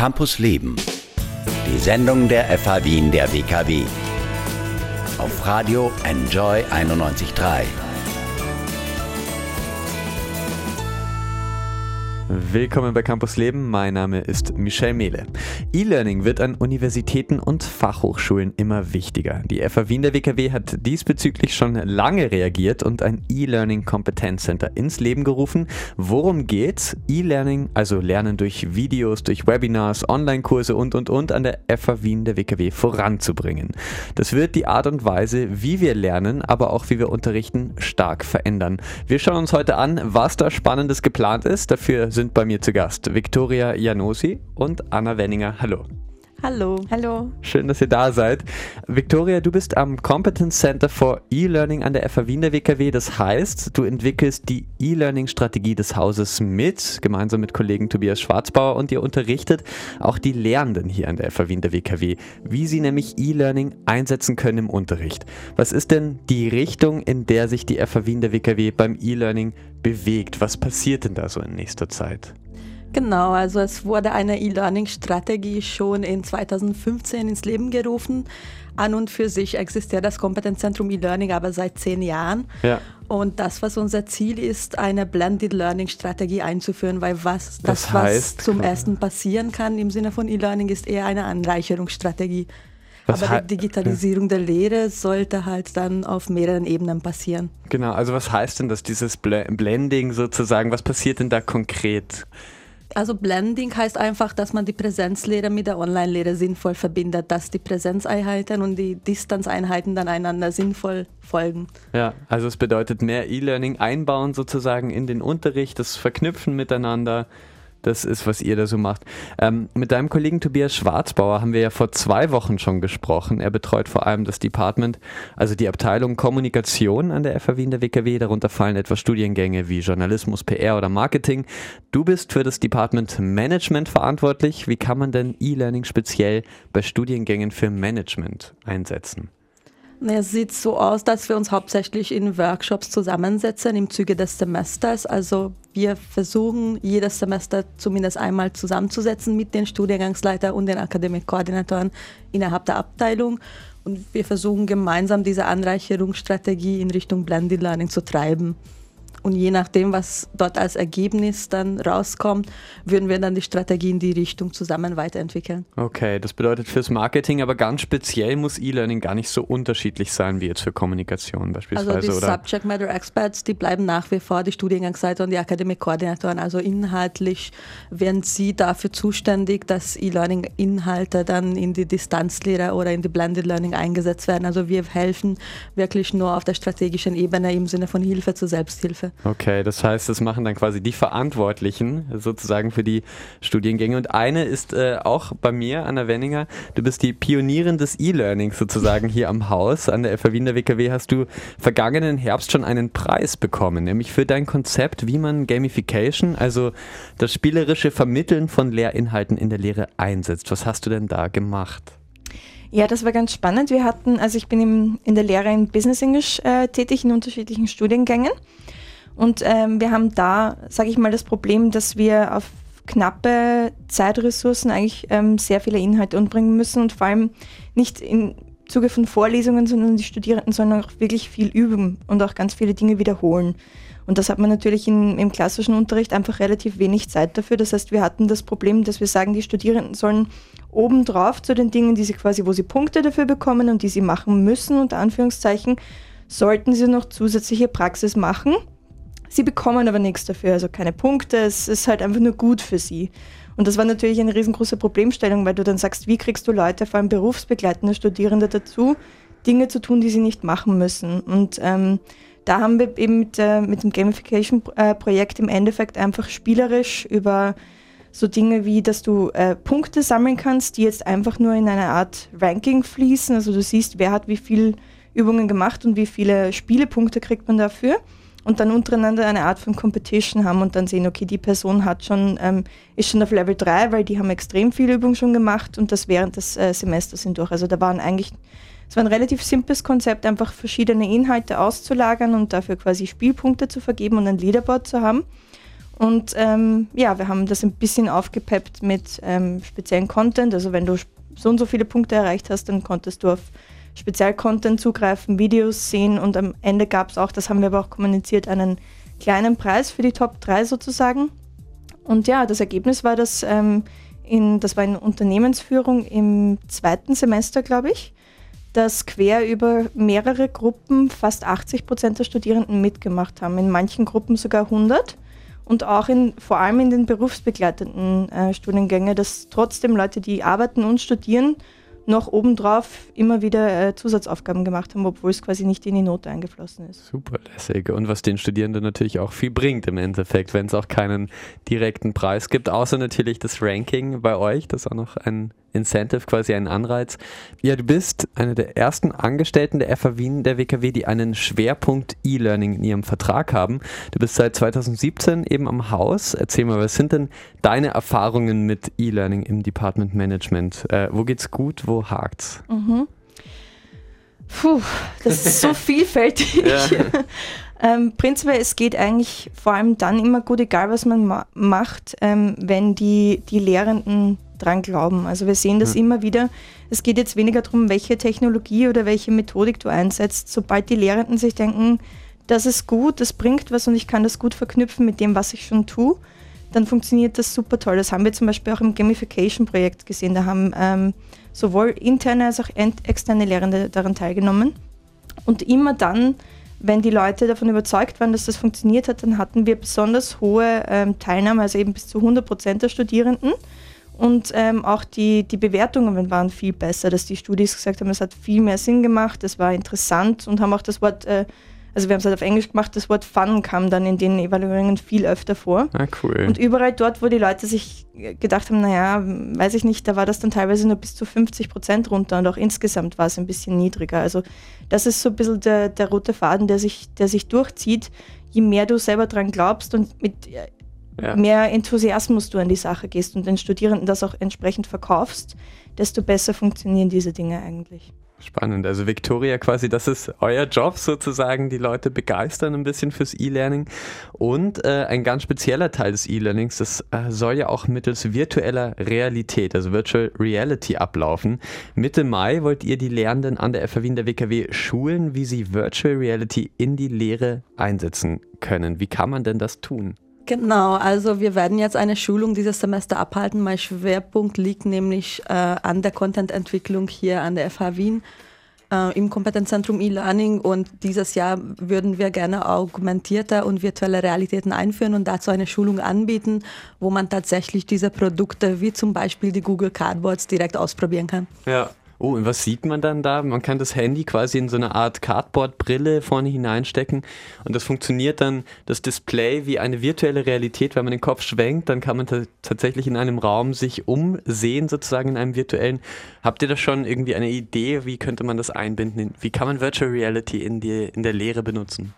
Campus Leben. Die Sendung der FH Wien der WKW. Auf Radio Enjoy 91.3. Willkommen bei Campus Leben. Mein Name ist Michel Mehle. E-Learning wird an Universitäten und Fachhochschulen immer wichtiger. Die FA Wien der WKW hat diesbezüglich schon lange reagiert und ein E-Learning Kompetenzcenter ins Leben gerufen. Worum geht's? E-Learning, also Lernen durch Videos, durch Webinars, Online-Kurse und und und an der FA Wien der WKW voranzubringen. Das wird die Art und Weise, wie wir lernen, aber auch wie wir unterrichten, stark verändern. Wir schauen uns heute an, was da Spannendes geplant ist. Dafür sind bei mir zu Gast Viktoria Janosi und Anna Wenninger. Hallo. Hallo. Hallo. Schön, dass ihr da seid. Victoria, du bist am Competence Center for E-Learning an der FA Wien der WKW. Das heißt, du entwickelst die E-Learning-Strategie des Hauses mit, gemeinsam mit Kollegen Tobias Schwarzbauer und ihr unterrichtet auch die Lehrenden hier an der FA Wien der WKW, wie sie nämlich E-Learning einsetzen können im Unterricht. Was ist denn die Richtung, in der sich die FA Wien der WKW beim E-Learning bewegt? Was passiert denn da so in nächster Zeit? Genau, also es wurde eine E-Learning-Strategie schon in 2015 ins Leben gerufen. An und für sich existiert das Kompetenzzentrum E-Learning aber seit zehn Jahren. Ja. Und das, was unser Ziel ist, eine Blended Learning Strategie einzuführen, weil was das, Das heißt, was zum ersten passieren kann im Sinne von E-Learning, ist eher eine Anreicherungsstrategie. Was aber die Digitalisierung der Lehre sollte halt dann auf mehreren Ebenen passieren. Genau, also was heißt denn das, dieses Bl Blending sozusagen? Was passiert denn da konkret? Also Blending heißt einfach, dass man die Präsenzlehre mit der Online-Lehre sinnvoll verbindet, dass die Präsenzeinheiten und die Distanzeinheiten dann einander sinnvoll folgen. Ja, also es bedeutet mehr E-Learning einbauen sozusagen in den Unterricht, das Verknüpfen miteinander. Das ist, was ihr da so macht. Ähm, mit deinem Kollegen Tobias Schwarzbauer haben wir ja vor zwei Wochen schon gesprochen. Er betreut vor allem das Department, also die Abteilung Kommunikation an der FAW in der WKW. Darunter fallen etwa Studiengänge wie Journalismus, PR oder Marketing. Du bist für das Department Management verantwortlich. Wie kann man denn E-Learning speziell bei Studiengängen für Management einsetzen? Es sieht so aus, dass wir uns hauptsächlich in Workshops zusammensetzen im Zuge des Semesters. Also wir versuchen jedes Semester zumindest einmal zusammenzusetzen mit den Studiengangsleitern und den Akademikkoordinatoren innerhalb der Abteilung. Und wir versuchen gemeinsam diese Anreicherungsstrategie in Richtung Blended Learning zu treiben. Und je nachdem, was dort als Ergebnis dann rauskommt, würden wir dann die Strategie in die Richtung zusammen weiterentwickeln. Okay, das bedeutet fürs Marketing, aber ganz speziell muss E-Learning gar nicht so unterschiedlich sein wie jetzt für Kommunikation beispielsweise, Also die oder? Subject Matter Experts, die bleiben nach wie vor die Studiengangsleiter und die Akademikkoordinatoren. Also inhaltlich werden sie dafür zuständig, dass E-Learning-Inhalte dann in die Distanzlehre oder in die Blended Learning eingesetzt werden. Also wir helfen wirklich nur auf der strategischen Ebene im Sinne von Hilfe zur Selbsthilfe. Okay, das heißt, das machen dann quasi die Verantwortlichen sozusagen für die Studiengänge. Und eine ist äh, auch bei mir, Anna Wenninger, du bist die Pionierin des E-Learnings sozusagen hier am Haus. An der FA Wien der WKW hast du vergangenen Herbst schon einen Preis bekommen, nämlich für dein Konzept, wie man Gamification, also das spielerische Vermitteln von Lehrinhalten in der Lehre einsetzt. Was hast du denn da gemacht? Ja, das war ganz spannend. Wir hatten, also ich bin im, in der Lehre in Business English äh, tätig in unterschiedlichen Studiengängen. Und ähm, wir haben da, sage ich mal, das Problem, dass wir auf knappe Zeitressourcen eigentlich ähm, sehr viele Inhalte unterbringen müssen und vor allem nicht im Zuge von Vorlesungen, sondern die Studierenden sollen auch wirklich viel üben und auch ganz viele Dinge wiederholen. Und das hat man natürlich in, im klassischen Unterricht einfach relativ wenig Zeit dafür. Das heißt, wir hatten das Problem, dass wir sagen, die Studierenden sollen obendrauf zu den Dingen, die sie quasi, wo sie Punkte dafür bekommen und die sie machen müssen, unter Anführungszeichen, sollten sie noch zusätzliche Praxis machen. Sie bekommen aber nichts dafür, also keine Punkte. Es ist halt einfach nur gut für sie. Und das war natürlich eine riesengroße Problemstellung, weil du dann sagst, wie kriegst du Leute, vor allem berufsbegleitende Studierende dazu, Dinge zu tun, die sie nicht machen müssen. Und ähm, da haben wir eben mit, äh, mit dem Gamification-Projekt im Endeffekt einfach spielerisch über so Dinge wie, dass du äh, Punkte sammeln kannst, die jetzt einfach nur in eine Art Ranking fließen. Also du siehst, wer hat wie viel Übungen gemacht und wie viele Spielepunkte kriegt man dafür. Und dann untereinander eine Art von Competition haben und dann sehen, okay, die Person hat schon, ähm, ist schon auf Level 3, weil die haben extrem viel Übung schon gemacht und das während des äh, Semesters hindurch. Also da waren eigentlich, es war ein relativ simples Konzept, einfach verschiedene Inhalte auszulagern und dafür quasi Spielpunkte zu vergeben und ein Leaderboard zu haben. Und ähm, ja, wir haben das ein bisschen aufgepeppt mit ähm, speziellen Content. Also wenn du so und so viele Punkte erreicht hast, dann konntest du auf Spezialcontent zugreifen, Videos sehen und am Ende gab es auch, das haben wir aber auch kommuniziert, einen kleinen Preis für die Top 3 sozusagen. Und ja, das Ergebnis war, dass ähm, in, das war in Unternehmensführung im zweiten Semester, glaube ich, dass quer über mehrere Gruppen fast 80 Prozent der Studierenden mitgemacht haben, in manchen Gruppen sogar 100 und auch in, vor allem in den berufsbegleitenden äh, Studiengängen, dass trotzdem Leute, die arbeiten und studieren, noch obendrauf immer wieder äh, Zusatzaufgaben gemacht haben, obwohl es quasi nicht in die Note eingeflossen ist. Super lässig. Und was den Studierenden natürlich auch viel bringt im Endeffekt, wenn es auch keinen direkten Preis gibt, außer natürlich das Ranking bei euch, das auch noch ein Incentive, quasi ein Anreiz. Ja, du bist eine der ersten Angestellten der FA Wien der WKW, die einen Schwerpunkt E-Learning in ihrem Vertrag haben. Du bist seit 2017 eben am Haus. Erzähl mal, was sind denn deine Erfahrungen mit E-Learning im Department Management? Äh, wo geht's gut, wo hakt's? Mhm. Puh, das ist so vielfältig. Ja. ähm, prinzipiell, es geht eigentlich vor allem dann immer gut, egal was man ma macht, ähm, wenn die, die Lehrenden dran glauben. Also wir sehen das mhm. immer wieder. Es geht jetzt weniger darum, welche Technologie oder welche Methodik du einsetzt. Sobald die Lehrenden sich denken, das ist gut, das bringt was und ich kann das gut verknüpfen mit dem, was ich schon tue, dann funktioniert das super toll. Das haben wir zum Beispiel auch im Gamification-Projekt gesehen. Da haben ähm, sowohl interne als auch externe Lehrende daran teilgenommen. Und immer dann, wenn die Leute davon überzeugt waren, dass das funktioniert hat, dann hatten wir besonders hohe ähm, Teilnahme, also eben bis zu 100 Prozent der Studierenden. Und ähm, auch die, die Bewertungen waren viel besser, dass die Studis gesagt haben, es hat viel mehr Sinn gemacht, es war interessant und haben auch das Wort, äh, also wir haben es halt auf Englisch gemacht, das Wort Fun kam dann in den Evaluierungen viel öfter vor. Ah, cool. Und überall dort, wo die Leute sich gedacht haben, naja, weiß ich nicht, da war das dann teilweise nur bis zu 50 Prozent runter und auch insgesamt war es ein bisschen niedriger. Also das ist so ein bisschen der, der rote Faden, der sich, der sich durchzieht. Je mehr du selber dran glaubst und mit ja. mehr Enthusiasmus du an die Sache gehst und den Studierenden das auch entsprechend verkaufst, desto besser funktionieren diese Dinge eigentlich. Spannend. Also Victoria quasi, das ist euer Job sozusagen, die Leute begeistern ein bisschen fürs E-Learning. Und äh, ein ganz spezieller Teil des E-Learnings, das äh, soll ja auch mittels virtueller Realität, also Virtual Reality ablaufen. Mitte Mai wollt ihr die Lehrenden an der FAW in der WKW schulen, wie sie Virtual Reality in die Lehre einsetzen können. Wie kann man denn das tun? Genau, also wir werden jetzt eine Schulung dieses Semester abhalten. Mein Schwerpunkt liegt nämlich äh, an der Content-Entwicklung hier an der FH Wien äh, im Kompetenzzentrum E-Learning und dieses Jahr würden wir gerne augmentierte und virtuelle Realitäten einführen und dazu eine Schulung anbieten, wo man tatsächlich diese Produkte wie zum Beispiel die Google Cardboards direkt ausprobieren kann. Ja, Oh, und was sieht man dann da? Man kann das Handy quasi in so eine Art Cardboard-Brille vorne hineinstecken und das funktioniert dann, das Display, wie eine virtuelle Realität. Wenn man den Kopf schwenkt, dann kann man tatsächlich in einem Raum sich umsehen, sozusagen in einem virtuellen. Habt ihr da schon irgendwie eine Idee, wie könnte man das einbinden? Wie kann man Virtual Reality in, die, in der Lehre benutzen?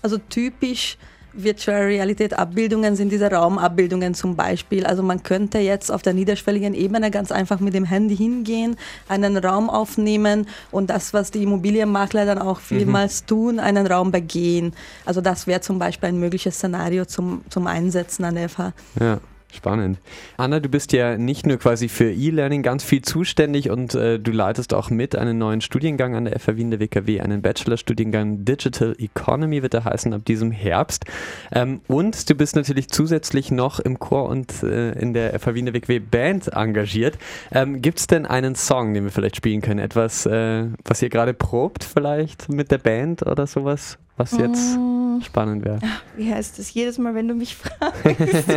Also typisch Virtual Realität Abbildungen sind diese Raumabbildungen zum Beispiel. Also man könnte jetzt auf der niederschwelligen Ebene ganz einfach mit dem Handy hingehen, einen Raum aufnehmen und das, was die Immobilienmakler dann auch vielmals mhm. tun, einen Raum begehen. Also das wäre zum Beispiel ein mögliches Szenario zum, zum Einsetzen an der FH. Ja. Spannend. Anna, du bist ja nicht nur quasi für E-Learning ganz viel zuständig und äh, du leitest auch mit einen neuen Studiengang an der FH Wien der WKW, einen Bachelorstudiengang Digital Economy wird er heißen ab diesem Herbst. Ähm, und du bist natürlich zusätzlich noch im Chor und äh, in der FH Wien der WKW Band engagiert. Ähm, Gibt es denn einen Song, den wir vielleicht spielen können? Etwas, äh, was ihr gerade probt vielleicht mit der Band oder sowas? Was jetzt mm. spannend wäre. Wie heißt das? Jedes Mal, wenn du mich fragst.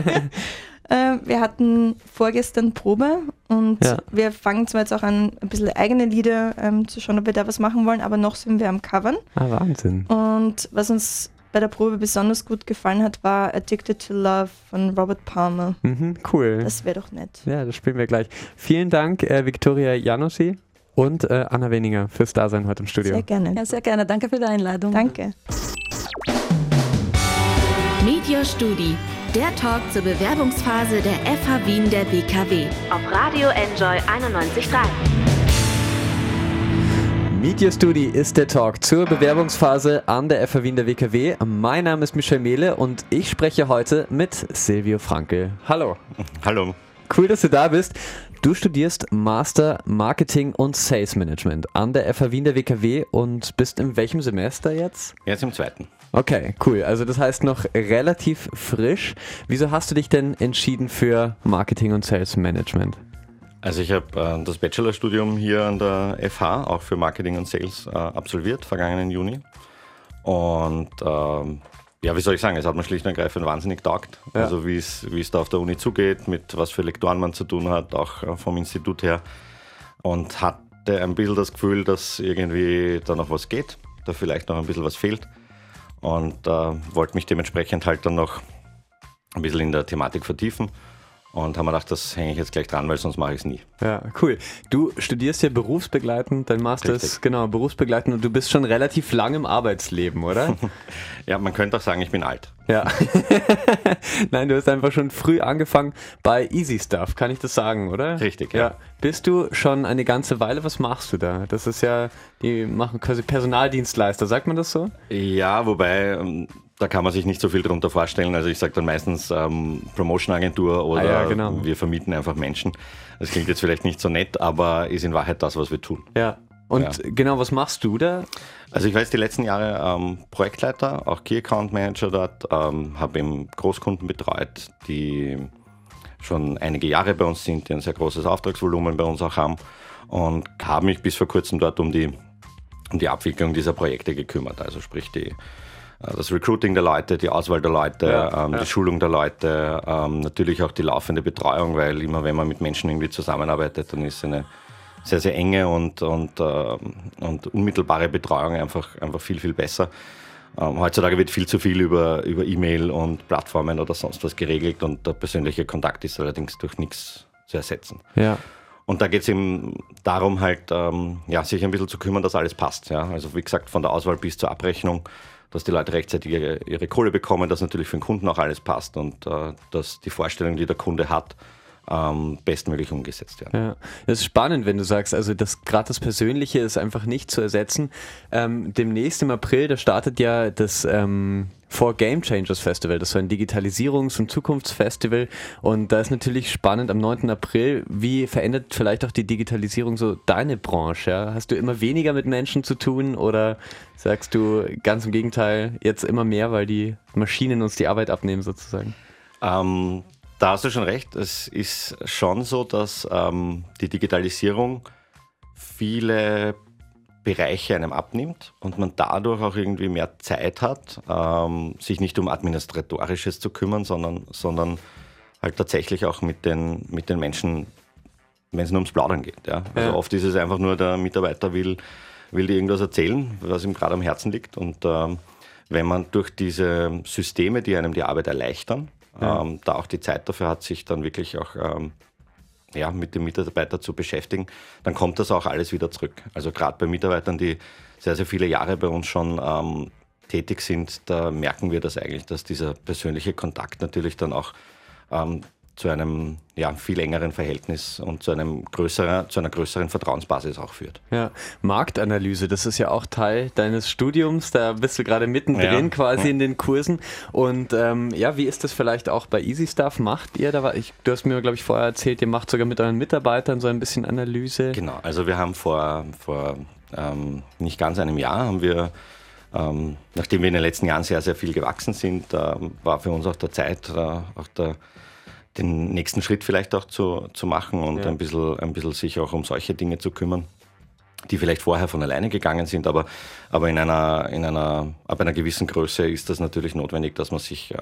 Äh, wir hatten vorgestern Probe und ja. wir fangen zwar jetzt auch an, ein bisschen eigene Lieder ähm, zu schauen, ob wir da was machen wollen, aber noch sind wir am Covern. Ah, Wahnsinn. Und was uns bei der Probe besonders gut gefallen hat, war Addicted to Love von Robert Palmer. Mhm, cool. Das wäre doch nett. Ja, das spielen wir gleich. Vielen Dank, äh, Viktoria Janossi und äh, Anna Weninger fürs Dasein heute im Studio. Sehr gerne. Ja, sehr gerne. Danke für die Einladung. Danke. Media Studi der Talk zur Bewerbungsphase der FH Wien der WKW auf Radio Enjoy 91.3. Meet Your Studi ist der Talk zur Bewerbungsphase an der FH Wien der WKW. Mein Name ist Michel Mehle und ich spreche heute mit Silvio Frankel. Hallo. Hallo. Cool, dass du da bist. Du studierst Master Marketing und Sales Management an der FH Wien der WKW und bist in welchem Semester jetzt? Jetzt im zweiten. Okay, cool. Also das heißt noch relativ frisch. Wieso hast du dich denn entschieden für Marketing und Sales Management? Also ich habe äh, das Bachelorstudium hier an der FH, auch für Marketing und Sales, äh, absolviert, vergangenen Juni. Und ähm, ja, wie soll ich sagen, es hat mir schlicht und ergreifend wahnsinnig taugt. Ja. Also wie es da auf der Uni zugeht, mit was für Lektoren man zu tun hat, auch äh, vom Institut her. Und hatte ein bisschen das Gefühl, dass irgendwie da noch was geht, da vielleicht noch ein bisschen was fehlt. Und äh, wollte mich dementsprechend halt dann noch ein bisschen in der Thematik vertiefen und haben wir gedacht, das hänge ich jetzt gleich dran, weil sonst mache ich es nie. Ja, cool. Du studierst ja berufsbegleitend, dein Master ist genau berufsbegleitend und du bist schon relativ lang im Arbeitsleben, oder? ja, man könnte auch sagen, ich bin alt. Ja. Nein, du hast einfach schon früh angefangen bei Easy Stuff, kann ich das sagen, oder? Richtig, ja. ja. Bist du schon eine ganze Weile, was machst du da? Das ist ja, die machen quasi Personaldienstleister, sagt man das so? Ja, wobei ähm, da kann man sich nicht so viel darunter vorstellen. Also ich sage dann meistens ähm, Promotion-Agentur oder ah ja, genau. wir vermieten einfach Menschen. Das klingt jetzt vielleicht nicht so nett, aber ist in Wahrheit das, was wir tun. Ja. Und ja. genau, was machst du da? Also ich war jetzt die letzten Jahre ähm, Projektleiter, auch Key Account Manager dort, ähm, habe eben Großkunden betreut, die schon einige Jahre bei uns sind, die ein sehr großes Auftragsvolumen bei uns auch haben und habe mich bis vor kurzem dort um die, um die Abwicklung dieser Projekte gekümmert. Also sprich die das Recruiting der Leute, die Auswahl der Leute, ja, ähm, ja. die Schulung der Leute, ähm, natürlich auch die laufende Betreuung, weil immer wenn man mit Menschen irgendwie zusammenarbeitet, dann ist eine sehr, sehr enge und, und, äh, und unmittelbare Betreuung einfach, einfach viel, viel besser. Ähm, heutzutage wird viel zu viel über, über E-Mail und Plattformen oder sonst was geregelt und der persönliche Kontakt ist allerdings durch nichts zu ersetzen. Ja. Und da geht es eben darum, halt, ähm, ja, sich ein bisschen zu kümmern, dass alles passt. Ja? Also wie gesagt, von der Auswahl bis zur Abrechnung dass die Leute rechtzeitig ihre, ihre Kohle bekommen, dass natürlich für den Kunden auch alles passt und äh, dass die Vorstellung, die der Kunde hat, ähm, bestmöglich umgesetzt werden. Ja, das ist spannend, wenn du sagst, also das gerade das Persönliche ist einfach nicht zu ersetzen. Ähm, demnächst im April, da startet ja das ähm, For Game Changers Festival. Das ist so ein Digitalisierungs- und Zukunftsfestival. Und da ist natürlich spannend am 9. April, wie verändert vielleicht auch die Digitalisierung so deine Branche? Ja? Hast du immer weniger mit Menschen zu tun oder sagst du ganz im Gegenteil, jetzt immer mehr, weil die Maschinen uns die Arbeit abnehmen sozusagen? Ähm, da hast du schon recht. Es ist schon so, dass ähm, die Digitalisierung viele Bereiche einem abnimmt und man dadurch auch irgendwie mehr Zeit hat, ähm, sich nicht um Administratorisches zu kümmern, sondern, sondern halt tatsächlich auch mit den, mit den Menschen, wenn es nur ums Plaudern geht. Ja? Also ja. oft ist es einfach nur, der Mitarbeiter will, will dir irgendwas erzählen, was ihm gerade am Herzen liegt. Und ähm, wenn man durch diese Systeme, die einem die Arbeit erleichtern, ja. ähm, da auch die Zeit dafür hat, sich dann wirklich auch ähm, ja, mit dem Mitarbeiter zu beschäftigen, dann kommt das auch alles wieder zurück. Also gerade bei Mitarbeitern, die sehr, sehr viele Jahre bei uns schon ähm, tätig sind, da merken wir das eigentlich, dass dieser persönliche Kontakt natürlich dann auch ähm, zu einem ja, viel engeren Verhältnis und zu, einem größeren, zu einer größeren Vertrauensbasis auch führt. Ja, Marktanalyse, das ist ja auch Teil deines Studiums, da bist du gerade mittendrin ja. quasi ja. in den Kursen. Und ähm, ja, wie ist das vielleicht auch bei Easy Stuff? Macht ihr da, ich, du hast mir, glaube ich, vorher erzählt, ihr macht sogar mit euren Mitarbeitern so ein bisschen Analyse. Genau, also wir haben vor, vor ähm, nicht ganz einem Jahr haben wir ähm, nachdem wir in den letzten Jahren sehr, sehr viel gewachsen sind, äh, war für uns auch der Zeit, äh, auch der den nächsten Schritt vielleicht auch zu, zu machen und ja. ein, bisschen, ein bisschen sich auch um solche Dinge zu kümmern, die vielleicht vorher von alleine gegangen sind, aber, aber in einer, in einer, ab einer gewissen Größe ist das natürlich notwendig, dass man sich äh,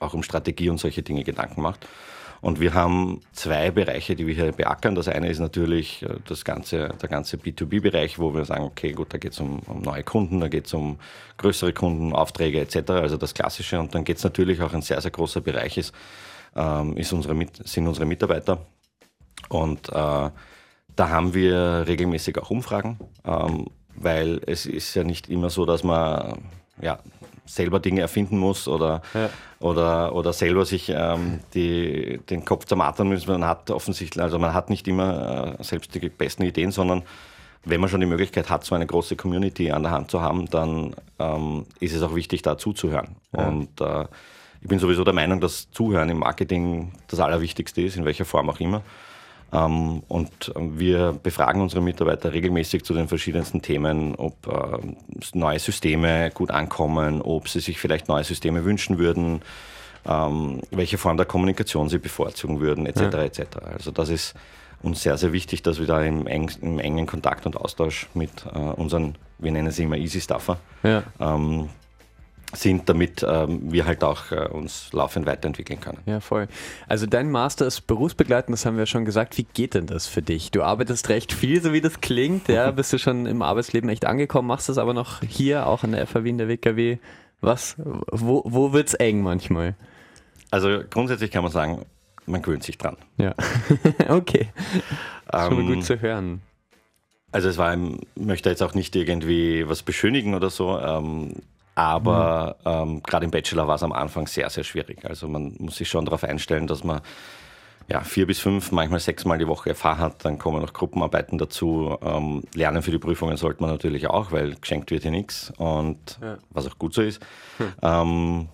auch um Strategie und solche Dinge Gedanken macht. Und wir haben zwei Bereiche, die wir hier beackern. Das eine ist natürlich äh, das ganze, der ganze B2B-Bereich, wo wir sagen, okay, gut, da geht es um, um, neue Kunden, da geht es um größere Kunden, Aufträge etc., also das Klassische. Und dann geht es natürlich auch ein sehr, sehr großer Bereich ist, ähm, ist unsere, sind unsere Mitarbeiter. Und äh, da haben wir regelmäßig auch Umfragen, ähm, weil es ist ja nicht immer so, dass man ja, selber Dinge erfinden muss oder, ja. oder, oder selber sich ähm, die, den Kopf zermatern muss. Man hat offensichtlich, also man hat nicht immer äh, selbst die besten Ideen, sondern wenn man schon die Möglichkeit hat, so eine große Community an der Hand zu haben, dann ähm, ist es auch wichtig, da zuzuhören. Ja. Und äh, ich bin sowieso der Meinung, dass Zuhören im Marketing das Allerwichtigste ist, in welcher Form auch immer. Ähm, und wir befragen unsere Mitarbeiter regelmäßig zu den verschiedensten Themen, ob äh, neue Systeme gut ankommen, ob sie sich vielleicht neue Systeme wünschen würden, ähm, welche Form der Kommunikation sie bevorzugen würden, etc. Ja. etc. Also das ist uns sehr, sehr wichtig, dass wir da im, eng, im engen Kontakt und Austausch mit äh, unseren, wir nennen sie immer Easy Stuffer, ja. ähm, sind, damit ähm, wir halt auch äh, uns laufend weiterentwickeln können. Ja, voll. Also dein Master ist berufsbegleitend, das haben wir schon gesagt. Wie geht denn das für dich? Du arbeitest recht viel, so wie das klingt. Ja, bist du schon im Arbeitsleben echt angekommen, machst das aber noch hier, auch an der FAW in der WKW. Was? Wo, wo es eng manchmal? Also grundsätzlich kann man sagen, man gewöhnt sich dran. Ja. okay. Schon ähm, gut zu hören. Also es war, ich möchte jetzt auch nicht irgendwie was beschönigen oder so. Ähm, aber mhm. ähm, gerade im Bachelor war es am Anfang sehr, sehr schwierig. Also man muss sich schon darauf einstellen, dass man ja, vier bis fünf, manchmal sechsmal die Woche FH hat. Dann kommen noch Gruppenarbeiten dazu. Ähm, lernen für die Prüfungen sollte man natürlich auch, weil geschenkt wird hier nichts. Und ja. was auch gut so ist. Hm. Ähm,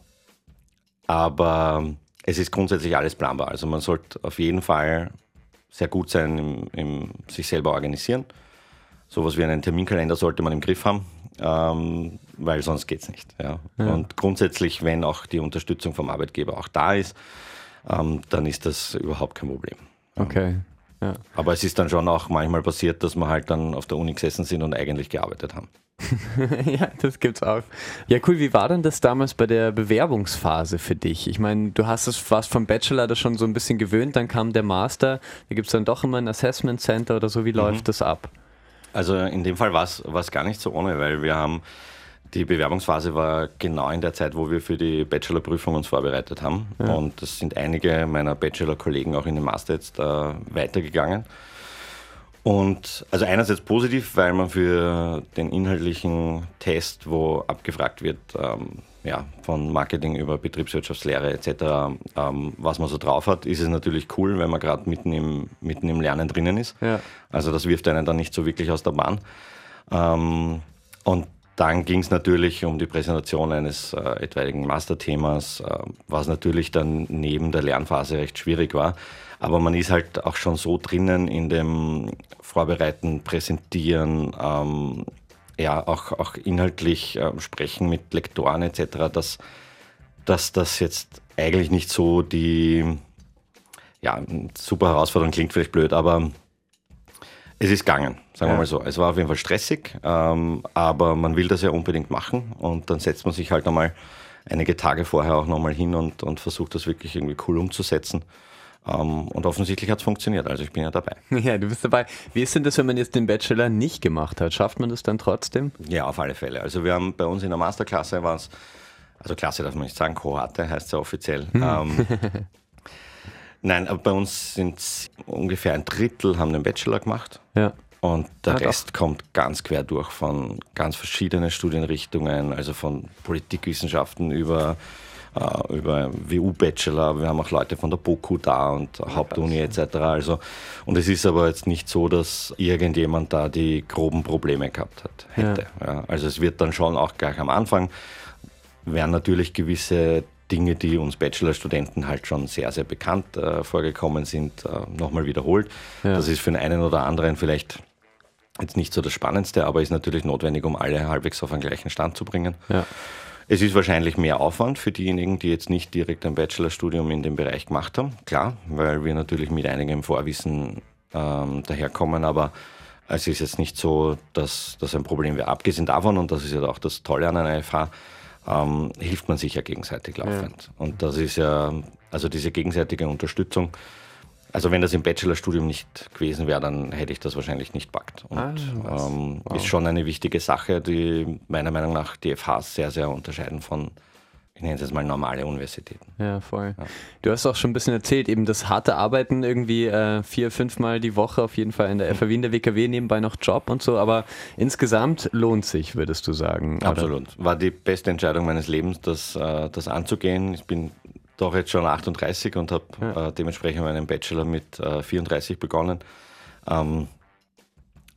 aber es ist grundsätzlich alles planbar. Also man sollte auf jeden Fall sehr gut sein im, im sich selber organisieren. Sowas wie einen Terminkalender sollte man im Griff haben ähm, weil sonst geht es nicht. Ja. ja. Und grundsätzlich, wenn auch die Unterstützung vom Arbeitgeber auch da ist, ähm, dann ist das überhaupt kein Problem. Okay. Ja. Aber es ist dann schon auch manchmal passiert, dass wir halt dann auf der Uni gesessen sind und eigentlich gearbeitet haben. ja, das gibt's auch. Ja, cool. Wie war denn das damals bei der Bewerbungsphase für dich? Ich meine, du hast es fast vom Bachelor das schon so ein bisschen gewöhnt, dann kam der Master. Da gibt es dann doch immer ein Assessment Center oder so. Wie mhm. läuft das ab? Also in dem Fall war es gar nicht so ohne, weil wir haben die Bewerbungsphase war genau in der Zeit, wo wir für die Bachelorprüfung uns vorbereitet haben. Ja. Und es sind einige meiner Bachelor-Kollegen auch in den Master jetzt äh, weitergegangen. Und also einerseits positiv, weil man für den inhaltlichen Test, wo abgefragt wird, ähm, ja, von Marketing über Betriebswirtschaftslehre etc., ähm, was man so drauf hat, ist es natürlich cool, wenn man gerade mitten im, mitten im Lernen drinnen ist. Ja. Also das wirft einen dann nicht so wirklich aus der Bahn. Ähm, und dann ging es natürlich um die Präsentation eines äh, etwaigen Masterthemas, äh, was natürlich dann neben der Lernphase recht schwierig war. Aber man ist halt auch schon so drinnen in dem Vorbereiten, Präsentieren, ähm, ja auch, auch inhaltlich äh, sprechen mit Lektoren etc., dass, dass das jetzt eigentlich nicht so die ja, super Herausforderung klingt vielleicht blöd, aber es ist gegangen, sagen ja. wir mal so. Es war auf jeden Fall stressig, ähm, aber man will das ja unbedingt machen und dann setzt man sich halt einmal einige Tage vorher auch nochmal hin und, und versucht das wirklich irgendwie cool umzusetzen. Um, ähm, und offensichtlich hat es funktioniert, also ich bin ja dabei. Ja, du bist dabei. Wie ist denn das, wenn man jetzt den Bachelor nicht gemacht hat? Schafft man das dann trotzdem? Ja, auf alle Fälle. Also wir haben bei uns in der Masterklasse war es, also Klasse darf man nicht sagen, Kohorte heißt es ja offiziell. Hm. Ähm, nein, aber bei uns sind ungefähr ein Drittel haben den Bachelor gemacht. Ja. Und der ja, Rest doch. kommt ganz quer durch von ganz verschiedenen Studienrichtungen, also von Politikwissenschaften über äh, über WU-Bachelor, wir haben auch Leute von der BOKU da und ja, Hauptuni etc. Also, und es ist aber jetzt nicht so, dass irgendjemand da die groben Probleme gehabt hat, hätte. Ja. Ja, also es wird dann schon auch gleich am Anfang, werden natürlich gewisse Dinge, die uns Bachelorstudenten halt schon sehr, sehr bekannt äh, vorgekommen sind, äh, nochmal wiederholt. Das ist für den einen oder anderen vielleicht jetzt nicht so das Spannendste, aber ist natürlich notwendig, um alle halbwegs auf einen gleichen Stand zu bringen. Ja. Es ist wahrscheinlich mehr Aufwand für diejenigen, die jetzt nicht direkt ein Bachelorstudium in dem Bereich gemacht haben. Klar, weil wir natürlich mit einigem Vorwissen ähm, daherkommen, aber es ist jetzt nicht so, dass das ein Problem wäre. Abgesehen davon, und das ist ja auch das Tolle an einer FH, ähm, hilft man sich ja gegenseitig laufend. Ja. Und das ist ja, also diese gegenseitige Unterstützung, also wenn das im Bachelorstudium nicht gewesen wäre, dann hätte ich das wahrscheinlich nicht packt. Und ah, ähm, wow. ist schon eine wichtige Sache, die meiner Meinung nach die FHs sehr, sehr unterscheiden von, ich nenne es jetzt mal normale Universitäten. Ja, voll. Ja. Du hast auch schon ein bisschen erzählt, eben das harte Arbeiten irgendwie äh, vier, fünfmal die Woche auf jeden Fall in der FAW, in der WKW, nebenbei noch Job und so, aber insgesamt lohnt sich, würdest du sagen. Oder? Absolut. War die beste Entscheidung meines Lebens, das, äh, das anzugehen. Ich bin doch jetzt schon 38 und habe ja. äh, dementsprechend meinen Bachelor mit äh, 34 begonnen. Ähm,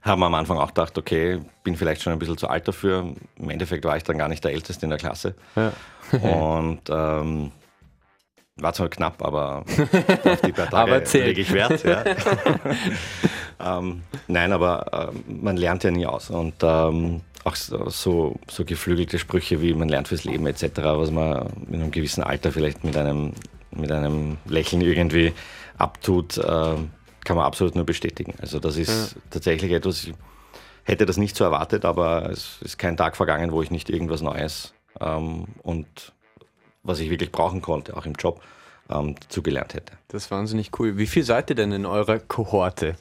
haben wir am Anfang auch gedacht, okay, bin vielleicht schon ein bisschen zu alt dafür. Im Endeffekt war ich dann gar nicht der Älteste in der Klasse. Ja. Und ähm, war zwar knapp, aber auf die paar Tage lege ich Wert. Ja. ähm, nein, aber ähm, man lernt ja nie aus. Und ähm, auch so, so, so geflügelte Sprüche wie man lernt fürs Leben etc., was man in einem gewissen Alter vielleicht mit einem, mit einem Lächeln irgendwie abtut, äh, kann man absolut nur bestätigen. Also das ist tatsächlich etwas, ich hätte das nicht so erwartet, aber es ist kein Tag vergangen, wo ich nicht irgendwas Neues ähm, und was ich wirklich brauchen konnte, auch im Job, ähm, dazugelernt hätte. Das ist wahnsinnig cool. Wie viel seid ihr denn in eurer Kohorte?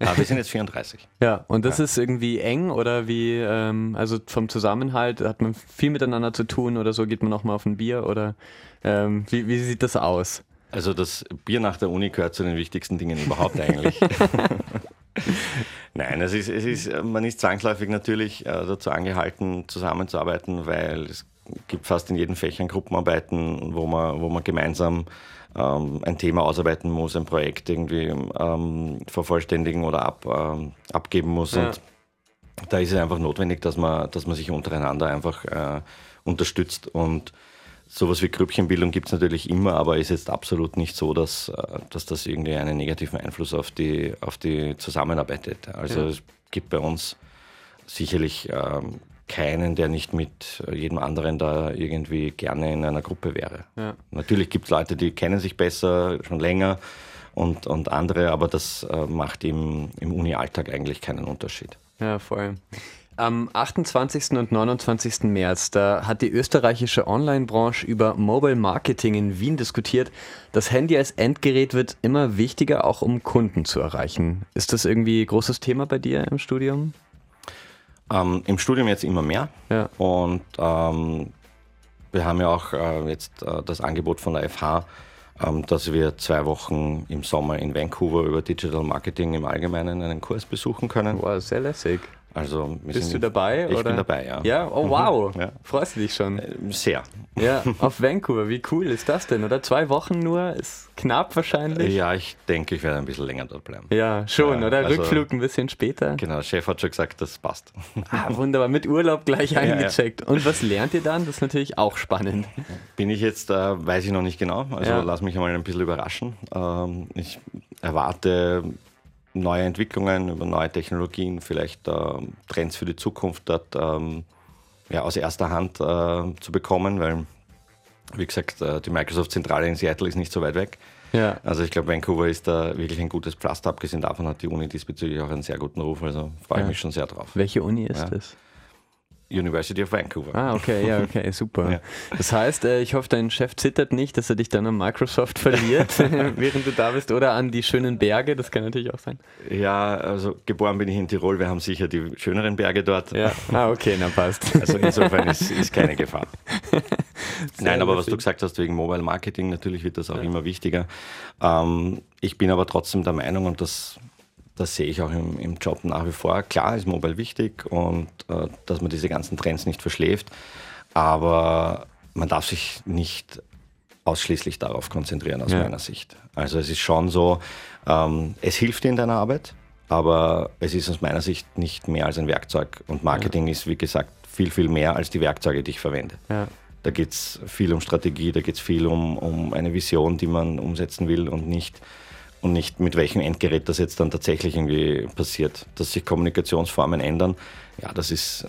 Aber wir sind jetzt 34. Ja, und das ist irgendwie eng oder wie, ähm, also vom Zusammenhalt, hat man viel miteinander zu tun oder so, geht man auch mal auf ein Bier oder ähm, wie, wie sieht das aus? Also das Bier nach der Uni gehört zu den wichtigsten Dingen überhaupt eigentlich. Nein, es ist, es ist, man ist zwangsläufig natürlich äh, dazu angehalten, zusammenzuarbeiten, weil es gibt fast in jedem Fächern Gruppenarbeiten, wo man, wo man gemeinsam ähm, ein Thema ausarbeiten muss, ein Projekt irgendwie ähm, vervollständigen oder ab, ähm, abgeben muss. Ja. Und da ist es einfach notwendig, dass man, dass man sich untereinander einfach äh, unterstützt. Und sowas wie Grüppchenbildung gibt es natürlich immer, aber ist jetzt absolut nicht so, dass, äh, dass das irgendwie einen negativen Einfluss auf die, auf die Zusammenarbeit hätte. Also Ja. es gibt bei uns sicherlich ähm, keinen, der nicht mit jedem anderen da irgendwie gerne in einer Gruppe wäre. Ja. Natürlich gibt es Leute, die kennen sich besser, schon länger und, und andere, aber das äh, macht im, im Uni-Alltag eigentlich keinen Unterschied. Ja, voll. Am 28. und 29. März, da hat die österreichische Online-Branche über Mobile Marketing in Wien diskutiert. Das Handy als Endgerät wird immer wichtiger, auch um Kunden zu erreichen. Ist das irgendwie großes Thema bei dir im Studium? Ähm, Im Studium jetzt immer mehr. Ja. Und ähm, wir haben ja auch äh, jetzt äh, das Angebot von der FH, ähm, dass wir zwei Wochen im Sommer in Vancouver über Digital Marketing im Allgemeinen einen Kurs besuchen können. Wow, sehr lässig. Also Bist du dabei? Ich oder? bin dabei, ja. Ja, oh wow. Ja. Freust du dich schon? Äh, Sehr. Ja, auf Vancouver. Wie cool ist das denn? Oder zwei Wochen nur? Ist knapp wahrscheinlich. Ja, ich denke, ich werde ein bisschen länger dort bleiben. Ja, schon, Ja, oder? also- Rückflug ein bisschen später. Genau, Chef hat schon gesagt, das passt. Ah, wunderbar. Mit Urlaub gleich ja. eingecheckt. Und was lernt ihr dann? Das ist natürlich auch spannend. Bin ich jetzt, äh, weiß ich noch nicht genau. Also Ja. lass mich einmal ein bisschen überraschen. Ähm, ich erwarte neue Entwicklungen über neue Technologien, vielleicht ähm, Trends für die Zukunft dort ähm, ja, aus erster Hand äh, zu bekommen, weil, wie gesagt, äh, die Microsoft-Zentrale in Seattle ist nicht so weit weg. Ja. Also ich glaube, Vancouver ist da wirklich ein gutes Pflaster. Abgesehen davon hat die Uni diesbezüglich auch einen sehr guten Ruf. Also freue ich Ja. mich schon sehr drauf. Welche Uni ist Ja. das? University of Vancouver. Ah, okay, ja, okay, super. Ja. Das heißt, äh, ich hoffe, dein Chef zittert nicht, dass er dich dann an Microsoft verliert, während du da bist, oder an die schönen Berge, das kann natürlich auch sein. Ja, also geboren bin ich in Tirol. Wir haben sicher die schöneren Berge dort. Ja, ah, okay, na passt. Also insofern ist, ist keine Gefahr. Nein, aber was du gesagt hast wegen Mobile Marketing, natürlich wird das auch immer wichtiger. Ähm, ich bin aber trotzdem der Meinung, und das, das sehe ich auch im, im Job nach wie vor, klar ist Mobile wichtig und äh, dass man diese ganzen Trends nicht verschläft, aber man darf sich nicht ausschließlich darauf konzentrieren aus Ja. meiner Sicht. Also es ist schon so, ähm, es hilft dir in deiner Arbeit, aber es ist aus meiner Sicht nicht mehr als ein Werkzeug. Und Marketing ist, wie gesagt, viel, viel mehr als die Werkzeuge, die ich verwende. Ja. Da geht es viel um Strategie, da geht es viel um, um eine Vision, die man umsetzen will und nicht, und nicht mit welchem Endgerät das jetzt dann tatsächlich irgendwie passiert. Dass sich Kommunikationsformen ändern, ja, das ist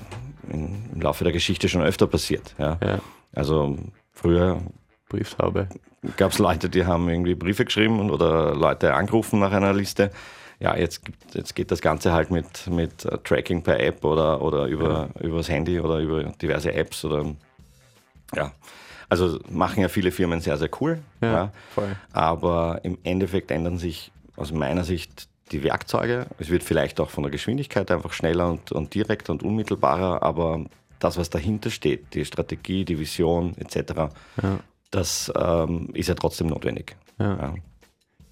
im Laufe der Geschichte schon öfter passiert. Ja. Ja. Also früher Brieftaube. gab es Leute, die haben irgendwie Briefe geschrieben oder Leute angerufen nach einer Liste. Ja, jetzt, gibt- jetzt geht das Ganze halt mit, mit äh, Tracking per App oder, oder über, übers Handy oder über diverse Apps oder ja. Also machen ja viele Firmen sehr, sehr cool. Ja, Ja, voll. Aber im Endeffekt ändern sich aus meiner Sicht die Werkzeuge. Es wird vielleicht auch von der Geschwindigkeit einfach schneller und, und direkter und unmittelbarer, aber das, was dahinter steht, die Strategie, die Vision etc., Ja. das ähm, ist ja trotzdem notwendig. Ja. Ja,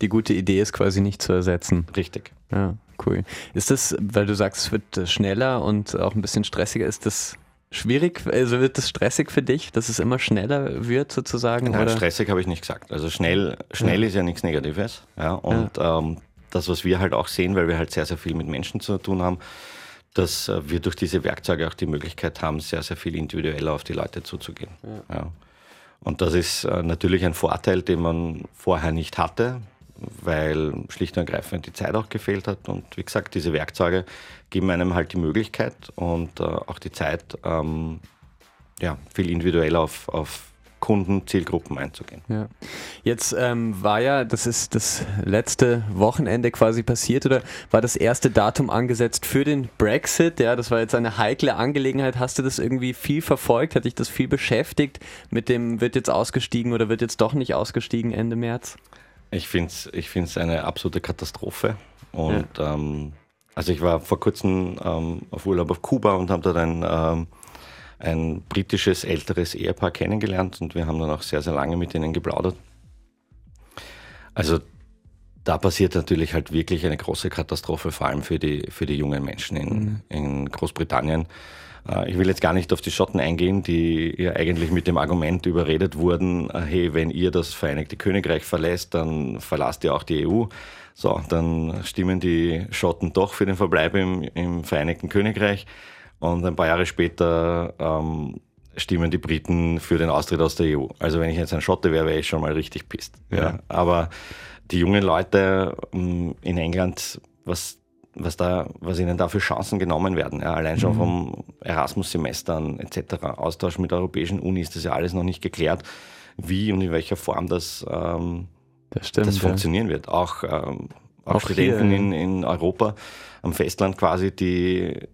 Die gute Idee ist quasi nicht zu ersetzen. richtig. Ja, cool. Ist das, weil du sagst, es wird schneller und auch ein bisschen stressiger, ist das schwierig? Also wird das stressig für dich, dass es immer schneller wird sozusagen? Nein, oder? stressig habe ich nicht gesagt. Also schnell, schnell ist ja nichts Negatives. Ja, und Ähm, das, was wir halt auch sehen, weil wir halt sehr, sehr viel mit Menschen zu tun haben, dass äh, wir durch diese Werkzeuge auch die Möglichkeit haben, sehr, sehr viel individueller auf die Leute zuzugehen. Ja. Ja. Und das ist äh, natürlich ein Vorteil, den man vorher nicht hatte, weil schlicht und ergreifend die Zeit auch gefehlt hat. Und wie gesagt, diese Werkzeuge geben einem halt die Möglichkeit und äh, auch die Zeit, ähm, ja, viel individueller auf, auf Kunden, Zielgruppen einzugehen. Ja. Jetzt ähm, war ja, das ist das letzte Wochenende quasi passiert oder war das erste Datum angesetzt für den Brexit? Ja, das war jetzt eine heikle Angelegenheit. Hast du das irgendwie viel verfolgt? Hat dich das viel beschäftigt? Mit dem wird jetzt ausgestiegen oder wird jetzt doch nicht ausgestiegen Ende März? Ich finde es ich find's eine absolute Katastrophe. Und ja. ähm, also ich war vor kurzem ähm, auf Urlaub auf Kuba und habe dort ein ähm, ein britisches älteres Ehepaar kennengelernt und wir haben dann auch sehr, sehr lange mit ihnen geplaudert. Also da passiert natürlich halt wirklich eine große Katastrophe, vor allem für die, für die jungen Menschen in, mhm. in Großbritannien. Äh, ich will jetzt gar nicht auf die Schotten eingehen, die ja eigentlich mit dem Argument überredet wurden, äh, hey, wenn ihr das Vereinigte Königreich verlässt, dann verlasst ihr auch die EU. So, dann stimmen die Schotten doch für den Verbleib im, im Vereinigten Königreich. Und ein paar Jahre später ähm, stimmen die Briten für den Austritt aus der EU. Also wenn ich jetzt ein Schotte wäre, wäre ich schon mal richtig pisst. Ja. ja. Aber die jungen Leute ähm, in England, was, was, da, was ihnen da für Chancen genommen werden, ja, allein schon mhm. vom Erasmus-Semestern etc., Austausch mit europäischen Unis, das ist ja alles noch nicht geklärt, wie und in welcher Form das, ähm, das, stimmt, das funktionieren ja. wird. Auch, ähm, auch, auch Studenten hier, in, in Europa, am Festland quasi, die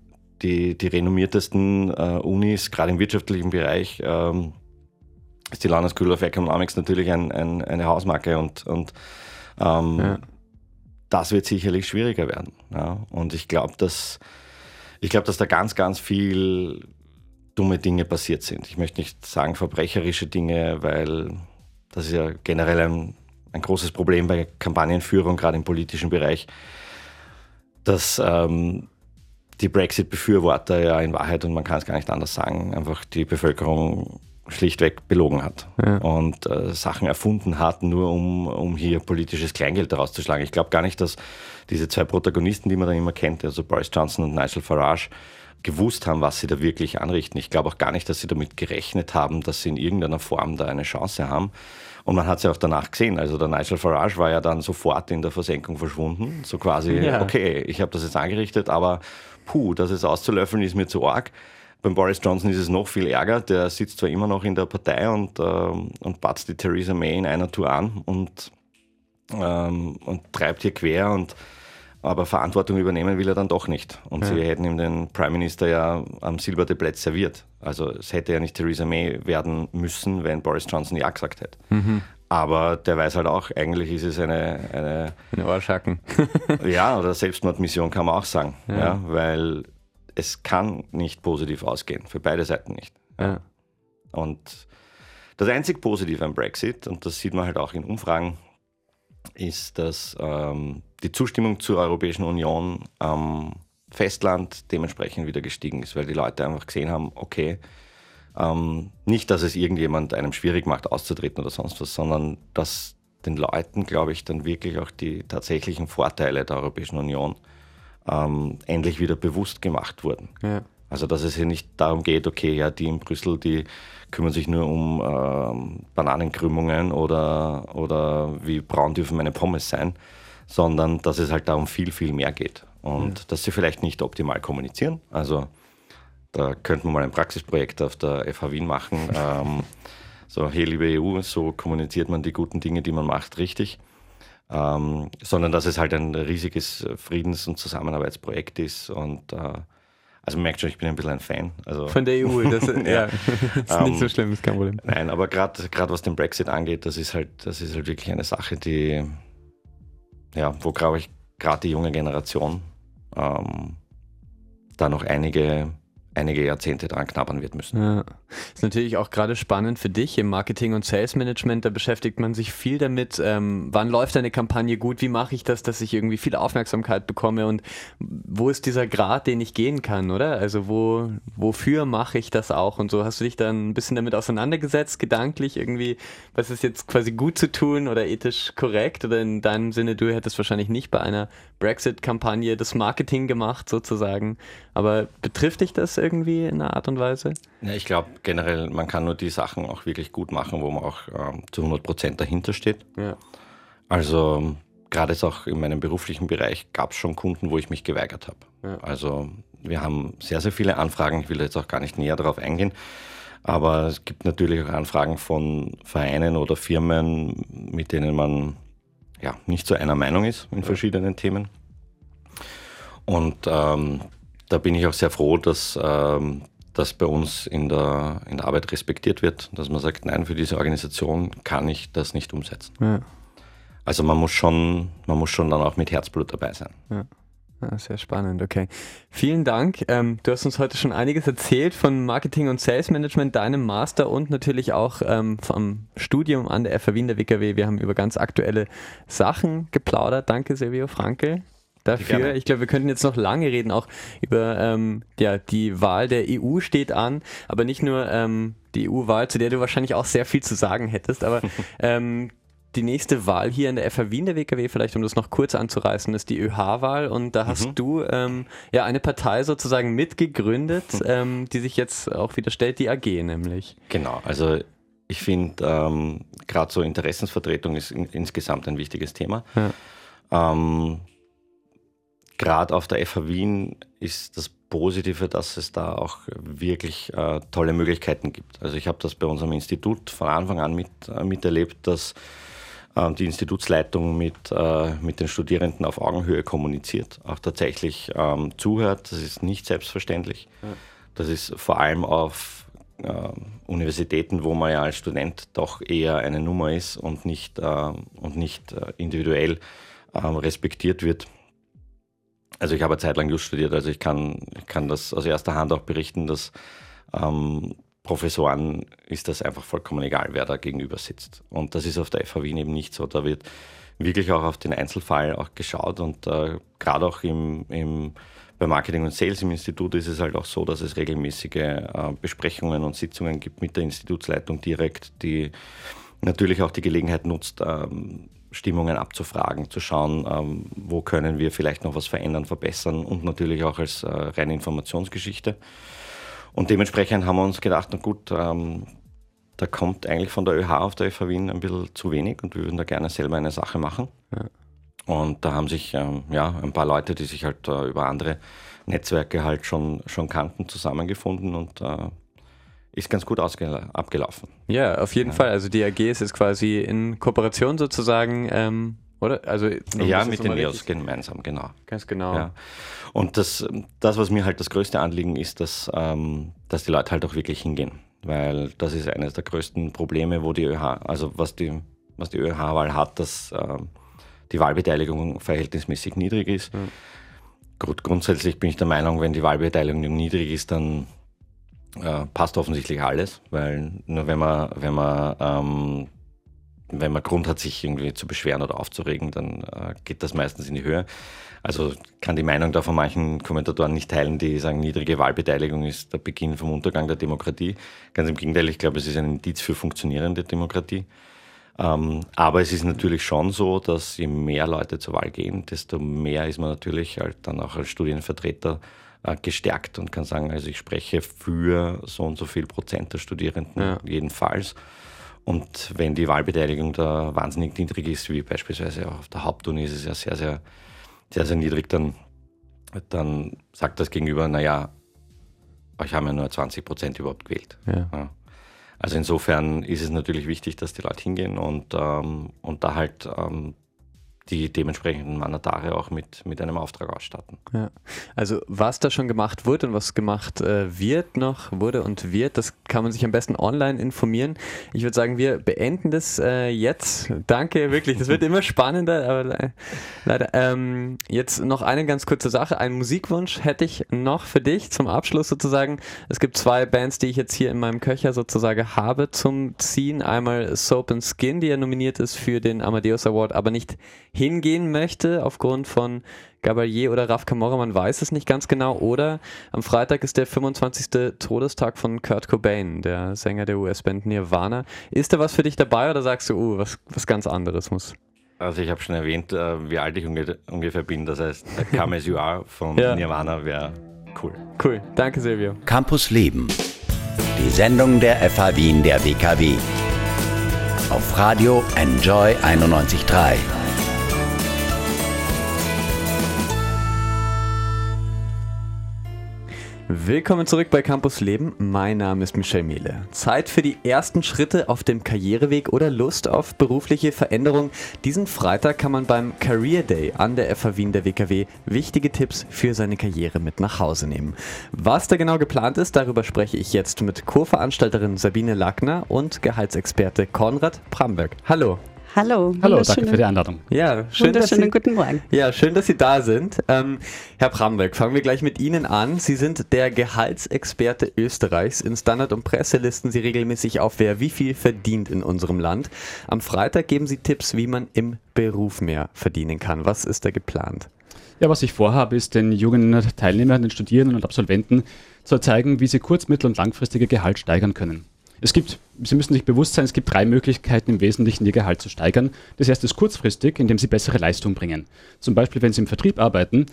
die, die renommiertesten äh, Unis, gerade im wirtschaftlichen Bereich, ähm, ist die London School of Economics natürlich ein, ein, eine Hausmarke und, und ähm, ja. Das wird sicherlich schwieriger werden. Ja. Und ich glaube, dass, ich glaube, dass da ganz, ganz viel dumme Dinge passiert sind. Ich möchte nicht sagen verbrecherische Dinge, weil das ist ja generell ein, ein großes Problem bei Kampagnenführung, gerade im politischen Bereich, dass ähm, die Brexit-Befürworter ja in Wahrheit, und man kann es gar nicht anders sagen, einfach die Bevölkerung schlichtweg belogen hat ja. und äh, Sachen erfunden hat, nur um, um hier politisches Kleingeld daraus zu schlagen. Ich glaube gar nicht, dass diese zwei Protagonisten, die man dann immer kennt, also Boris Johnson und Nigel Farage, gewusst haben, was sie da wirklich anrichten. Ich glaube auch gar nicht, dass sie damit gerechnet haben, dass sie in irgendeiner Form da eine Chance haben. Und man hat es ja auch danach gesehen. Also der Nigel Farage war ja dann sofort in der Versenkung verschwunden. So quasi, ja. okay, ich habe das jetzt angerichtet, aber puh, das ist auszulöffeln, ist mir zu arg. Beim Boris Johnson ist es noch viel ärger. Der sitzt zwar immer noch in der Partei und, ähm, und batzt die Theresa May in einer Tour an und, ähm, und treibt hier quer und aber Verantwortung übernehmen will er dann doch nicht. Und ja. sie hätten ihm den Prime Minister ja am Silbertablett serviert. Also es hätte ja nicht Theresa May werden müssen, wenn Boris Johnson Ja gesagt hätte. Mhm. Aber der weiß halt auch, eigentlich ist es eine... Eine, eine Ohrschhacken. ja, oder Selbstmordmission kann man auch sagen. Ja. ja. weil es kann nicht positiv ausgehen, für beide Seiten nicht. Ja. Und das einzig Positive am Brexit, und das sieht man halt auch in Umfragen, ist, dass ähm, die Zustimmung zur Europäischen Union am Festland dementsprechend wieder gestiegen ist, weil die Leute einfach gesehen haben, okay, ähm, nicht, dass es irgendjemand einem schwierig macht, auszutreten oder sonst was, sondern dass den Leuten, glaube ich, dann wirklich auch die tatsächlichen Vorteile der Europäischen Union ähm, endlich wieder bewusst gemacht wurden. Ja. Also dass es hier nicht darum geht, okay, ja, die in Brüssel, die kümmern sich nur um ähm, Bananenkrümmungen oder, oder wie braun dürfen meine Pommes sein, sondern dass es halt darum viel, viel mehr geht. Und ja. dass sie vielleicht nicht optimal kommunizieren. Also da könnten wir mal ein Praxisprojekt auf der FH Wien machen. ähm, so, hey, liebe EU, so kommuniziert man die guten Dinge, die man macht, richtig. Ähm, sondern dass es halt ein riesiges Friedens- und Zusammenarbeitsprojekt ist und äh, also man merkt schon, ich bin ein bisschen ein Fan. Also, Von der EU, das, ja, ja. ist nicht so ähm, schlimm, ist kein Problem. Nein, aber gerade was den Brexit angeht, das ist halt, das ist halt wirklich eine Sache, die, ja, wo glaube ich gerade die junge Generation ähm, da noch einige, einige Jahrzehnte dran knabbern wird müssen. Ja. Ist natürlich auch gerade spannend für dich im Marketing und Sales Management. Da beschäftigt man sich viel damit, ähm, wann läuft eine Kampagne gut, wie mache ich das, dass ich irgendwie viel Aufmerksamkeit bekomme und wo ist dieser Grad, den ich gehen kann, oder? Also wo, wofür mache ich das auch und so. Hast du dich dann ein bisschen damit auseinandergesetzt, gedanklich irgendwie, was ist jetzt quasi gut zu tun oder ethisch korrekt? Oder in deinem Sinne, du hättest wahrscheinlich nicht bei einer Brexit-Kampagne das Marketing gemacht sozusagen. Aber betrifft dich das irgendwie in einer Art und Weise? Ja, ich glaube generell, man kann nur die Sachen auch wirklich gut machen, wo man auch ähm, zu 100 Prozent dahinter steht. Ja. Also gerade jetzt auch in meinem beruflichen Bereich gab es schon Kunden, wo ich mich geweigert habe. Ja. Also wir haben sehr, sehr viele Anfragen. Ich will jetzt auch gar nicht näher darauf eingehen. Aber es gibt natürlich auch Anfragen von Vereinen oder Firmen, mit denen man ja, nicht so einer Meinung ist in verschiedenen Themen. Und ähm, da bin ich auch sehr froh, dass ähm, das bei uns in der, in der Arbeit respektiert wird, dass man sagt, nein, für diese Organisation kann ich das nicht umsetzen. Ja. Also man muss schon, man muss schon dann auch mit Herzblut dabei sein. Ja. Ja, sehr spannend, okay. Vielen Dank. Ähm, du hast uns heute schon einiges erzählt von Marketing und Sales Management, deinem Master und natürlich auch ähm, vom Studium an der FH Wien der WKW. Wir haben über ganz aktuelle Sachen geplaudert. Danke, Silvio Frankel dafür. Gerne. Ich glaube, wir könnten jetzt noch lange reden, auch über ähm, ja, die Wahl der EU steht an, aber nicht nur ähm, die EU-Wahl, zu der du wahrscheinlich auch sehr viel zu sagen hättest, aber ähm, die nächste Wahl hier in der FH Wien der WKW, vielleicht um das noch kurz anzureißen, ist die ÖH-Wahl und da hast Mhm. du ähm, ja eine Partei sozusagen mitgegründet, ähm, die sich jetzt auch wieder stellt, die AG nämlich. Genau, also ich finde, ähm, gerade so Interessensvertretung ist in, insgesamt ein wichtiges Thema. Ähm, gerade auf der FH Wien ist das Positive, dass es da auch wirklich äh, tolle Möglichkeiten gibt. Also ich habe das bei unserem Institut von Anfang an mit, äh, miterlebt, dass ähm, die Institutsleitung mit, äh, mit den Studierenden auf Augenhöhe kommuniziert, auch tatsächlich ähm, zuhört. Das ist nicht selbstverständlich. Das ist vor allem auf äh, Universitäten, wo man ja als Student doch eher eine Nummer ist und nicht, äh, und nicht äh, individuell ähm, respektiert wird. Also ich habe eine Zeit lang Just studiert, also ich kann, ich kann das aus erster Hand auch berichten, dass ähm, Professoren ist das einfach vollkommen egal, wer da gegenüber sitzt. Und das ist auf der FH Wien eben nicht so. Da wird wirklich auch auf den Einzelfall auch geschaut und äh, gerade auch im, im, bei Marketing und Sales im Institut ist es halt auch so, dass es regelmäßige äh, Besprechungen und Sitzungen gibt mit der Institutsleitung direkt, die natürlich auch die Gelegenheit nutzt, ähm, Stimmungen abzufragen, zu schauen, ähm, wo können wir vielleicht noch was verändern, verbessern und natürlich auch als äh, reine Informationsgeschichte. Und dementsprechend haben wir uns gedacht, na gut, ähm, da kommt eigentlich von der ÖH auf der FH Wien ein bisschen zu wenig und wir würden da gerne selber eine Sache machen. Und da haben sich ähm, ja, ein paar Leute, die sich halt äh, über andere Netzwerke halt schon, schon kannten, zusammengefunden und äh, ist ganz gut abgelaufen. Ja, auf jeden Fall. Also die AG ist jetzt quasi in Kooperation sozusagen, ähm, oder? Also ja, mit den NEOS gemeinsam, genau. Ganz genau. Ja. Und das, das, was mir halt das größte Anliegen ist, dass, ähm, dass die Leute halt auch wirklich hingehen. Weil das ist eines der größten Probleme, wo die ÖH, also was die, was die ÖH-Wahl hat, dass ähm, die Wahlbeteiligung verhältnismäßig niedrig ist. Gut, grundsätzlich bin ich der Meinung, wenn die Wahlbeteiligung niedrig ist, dann äh, passt offensichtlich alles, weil nur wenn man, wenn man ähm, wenn man Grund hat, sich irgendwie zu beschweren oder aufzuregen, dann äh, geht das meistens in die Höhe. Also kann die Meinung da von manchen Kommentatoren nicht teilen, die sagen, niedrige Wahlbeteiligung ist der Beginn vom Untergang der Demokratie. Ganz im Gegenteil, ich glaube, es ist ein Indiz für funktionierende Demokratie. Ähm, aber es ist natürlich schon so, dass je mehr Leute zur Wahl gehen, desto mehr ist man natürlich halt dann auch als Studienvertreter gestärkt und kann sagen, also ich spreche für so und so viel Prozent der Studierenden Ja. jedenfalls. Und wenn die Wahlbeteiligung da wahnsinnig niedrig ist, wie beispielsweise auch auf der Hauptuni ist es ja sehr, sehr, sehr, sehr niedrig, dann, dann sagt das Gegenüber, naja, euch haben ja nur 20 Prozent überhaupt gewählt. Ja. Ja. Also insofern ist es natürlich wichtig, dass die Leute hingehen und, ähm, und da halt ähm, die dementsprechenden Mandatare auch mit, mit einem Auftrag ausstatten. Ja. Also was da schon gemacht wurde und was gemacht äh, wird noch, wurde und wird, das kann man sich am besten online informieren. Ich würde sagen, wir beenden das äh, jetzt. Danke, wirklich. Das wird immer spannender, aber le leider. Ähm, jetzt noch eine ganz kurze Sache. Einen Musikwunsch hätte ich noch für dich zum Abschluss sozusagen. Es gibt zwei Bands, die ich jetzt hier in meinem Köcher sozusagen habe zum Ziehen. Einmal Soap and Skin, die ja nominiert ist für den Amadeus Award, aber nicht hingehen möchte aufgrund von Gabalier oder Raf Camorra, man weiß es nicht ganz genau. Oder am Freitag ist der 25. Todestag von Kurt Cobain, der Sänger der US-Band Nirvana. Ist da was für dich dabei oder sagst du, uh, was, was ganz anderes muss? Also ich habe schon erwähnt, äh, wie alt ich unge ungefähr bin. Das heißt, Come As You Are von ja. Nirvana wäre cool. Cool, danke Silvio. Campus Leben, die Sendung der FH Wien der WKW. Auf Radio Enjoy 91.3. Willkommen zurück bei Campus Leben. Mein Name ist Michel Mehle. Zeit für die ersten Schritte auf dem Karriereweg oder Lust auf berufliche Veränderung. Diesen Freitag kann man beim Career Day an der FH Wien der WKW wichtige Tipps für seine Karriere mit nach Hause nehmen. Was da genau geplant ist, darüber spreche ich jetzt mit Co-Veranstalterin Sabine Lackner und Gehaltsexperte Konrad Bramberg. Hallo. Hallo. Hallo, danke für die Einladung. Ja, schön, dass Sie, guten Morgen. Ja, schön, dass Sie da sind. Ähm, Herr Bramberg, fangen wir gleich mit Ihnen an. Sie sind der Gehaltsexperte Österreichs. In Standard- und Presse listen Sie regelmäßig auf, wer wie viel verdient in unserem Land. Am Freitag geben Sie Tipps, wie man im Beruf mehr verdienen kann. Was ist da geplant? Ja, was ich vorhabe, ist den jungen Teilnehmern, den Studierenden und Absolventen zu zeigen, wie sie kurz-, mittel- und langfristige Gehalt steigern können. Es gibt, Sie müssen sich bewusst sein, es gibt drei Möglichkeiten im Wesentlichen, Ihr Gehalt zu steigern. Das erste ist kurzfristig, indem Sie bessere Leistung bringen. Zum Beispiel, wenn Sie im Vertrieb arbeiten,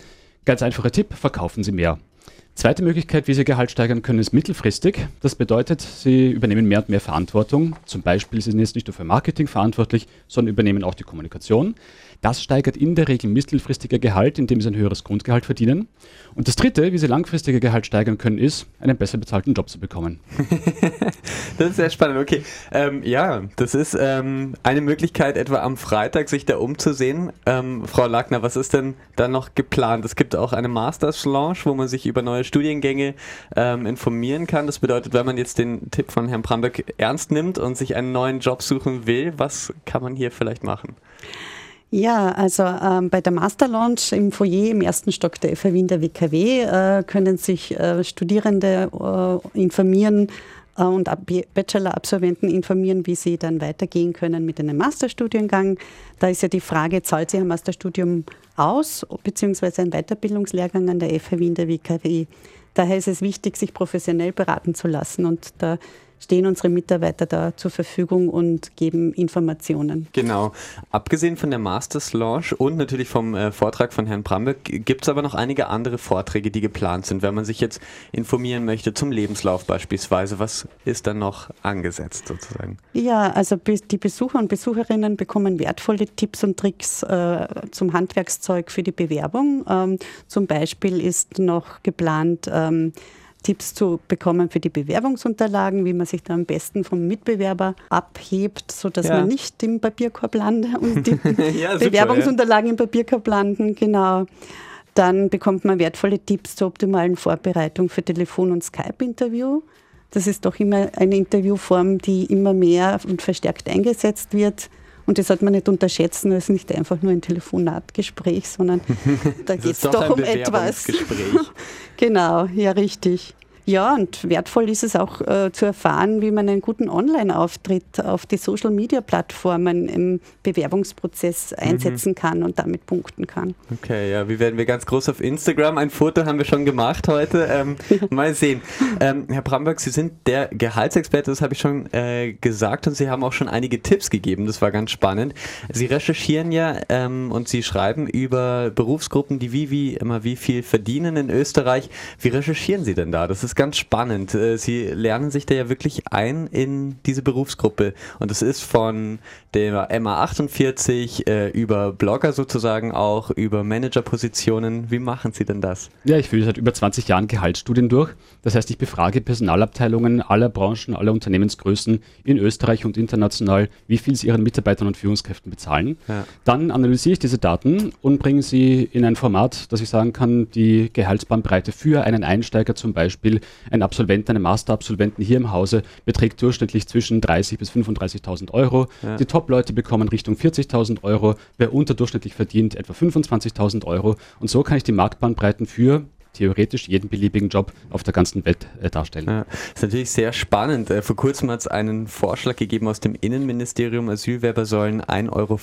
ganz einfacher Tipp, verkaufen Sie mehr. Zweite Möglichkeit, wie Sie Gehalt steigern können, ist mittelfristig. Das bedeutet, Sie übernehmen mehr und mehr Verantwortung. Zum Beispiel sind Sie jetzt nicht nur für Marketing verantwortlich, sondern übernehmen auch die Kommunikation. Das steigert in der Regel mittelfristiger Gehalt, indem sie ein höheres Grundgehalt verdienen. Und das Dritte, wie sie langfristiger Gehalt steigern können, ist, einen besser bezahlten Job zu bekommen. das ist sehr spannend. Okay, ähm, ja, das ist ähm, eine Möglichkeit, etwa am Freitag sich da umzusehen. Ähm, Frau Lackner, was ist denn da noch geplant? Es gibt auch eine Masters Launch, wo man sich über neue Studiengänge ähm, informieren kann. Das bedeutet, wenn man jetzt den Tipp von Herrn Bramberg ernst nimmt und sich einen neuen Job suchen will, was kann man hier vielleicht machen? Ja, also ähm, bei der Master Launch im Foyer im ersten Stock der FH Wien der WKW äh, können sich äh, Studierende äh, informieren äh, und Bachelor-Absolventen informieren, wie sie dann weitergehen können mit einem Masterstudiengang. Da ist ja die Frage, zahlt sich ein Masterstudium aus, beziehungsweise ein Weiterbildungslehrgang an der FH Wien der WKW. Daher ist es wichtig, sich professionell beraten zu lassen und da stehen unsere Mitarbeiter da zur Verfügung und geben Informationen. Genau. Abgesehen von der Masters Launch und natürlich vom äh, Vortrag von Herrn Bramberg gibt es aber noch einige andere Vorträge, die geplant sind. Wenn man sich jetzt informieren möchte zum Lebenslauf beispielsweise, was ist dann noch angesetzt sozusagen? Ja, also die Besucher und Besucherinnen bekommen wertvolle Tipps und Tricks äh, zum Handwerkszeug für die Bewerbung. Ähm, zum Beispiel ist noch geplant, ähm, Tipps zu bekommen für die Bewerbungsunterlagen, wie man sich da am besten vom Mitbewerber abhebt, sodass ja. man nicht im Papierkorb landet und die ja, super, Bewerbungsunterlagen ja. im Papierkorb landen. Genau. Dann bekommt man wertvolle Tipps zur optimalen Vorbereitung für Telefon- und Skype-Interview. Das ist doch immer eine Interviewform, die immer mehr und verstärkt eingesetzt wird. Und das sollte man nicht unterschätzen, es ist nicht einfach nur ein Telefonatgespräch, sondern da geht es doch um etwas. genau, ja, richtig. Ja, und wertvoll ist es auch äh, zu erfahren, wie man einen guten Online-Auftritt auf die Social-Media-Plattformen im Bewerbungsprozess mhm. einsetzen mhm. kann und damit punkten kann. Okay, ja, wie werden wir ganz groß auf Instagram? Ein Foto haben wir schon gemacht heute. Ähm, mal sehen. Ähm, Herr Bramberg, Sie sind der Gehaltsexperte, das habe ich schon äh, gesagt und Sie haben auch schon einige Tipps gegeben, das war ganz spannend. Sie recherchieren ja ähm, und Sie schreiben über Berufsgruppen, die wie, wie immer wie viel verdienen in Österreich. Wie recherchieren Sie denn da? Das ist ist ganz spannend. Äh, Sie lernen sich da ja wirklich ein in diese Berufsgruppe. Und es ist von der MA48 äh, über Blogger sozusagen auch, über Managerpositionen. Wie machen Sie denn das? Ja, ich führe seit über 20 Jahren Gehaltsstudien durch. Das heißt, ich befrage Personalabteilungen aller Branchen, aller Unternehmensgrößen in Österreich und international, wie viel sie ihren Mitarbeitern und Führungskräften bezahlen. Ja. Dann analysiere ich diese Daten und bringe sie in ein Format, dass ich sagen kann, die Gehaltsbandbreite für einen Einsteiger zum Beispiel, ein Absolvent, einen Masterabsolventen hier im Hause, beträgt durchschnittlich zwischen 30.000 bis 35.000 Euro. Ja. Die Top-Leute bekommen Richtung 40.000 Euro, wer unterdurchschnittlich verdient, etwa 25.000 Euro. Und so kann ich die Marktbandbreiten für theoretisch jeden beliebigen Job auf der ganzen Welt äh, darstellen. Ja, ist natürlich sehr spannend. Äh, vor kurzem hat es einen Vorschlag gegeben aus dem Innenministerium, Asylwerber sollen 1,50 Euro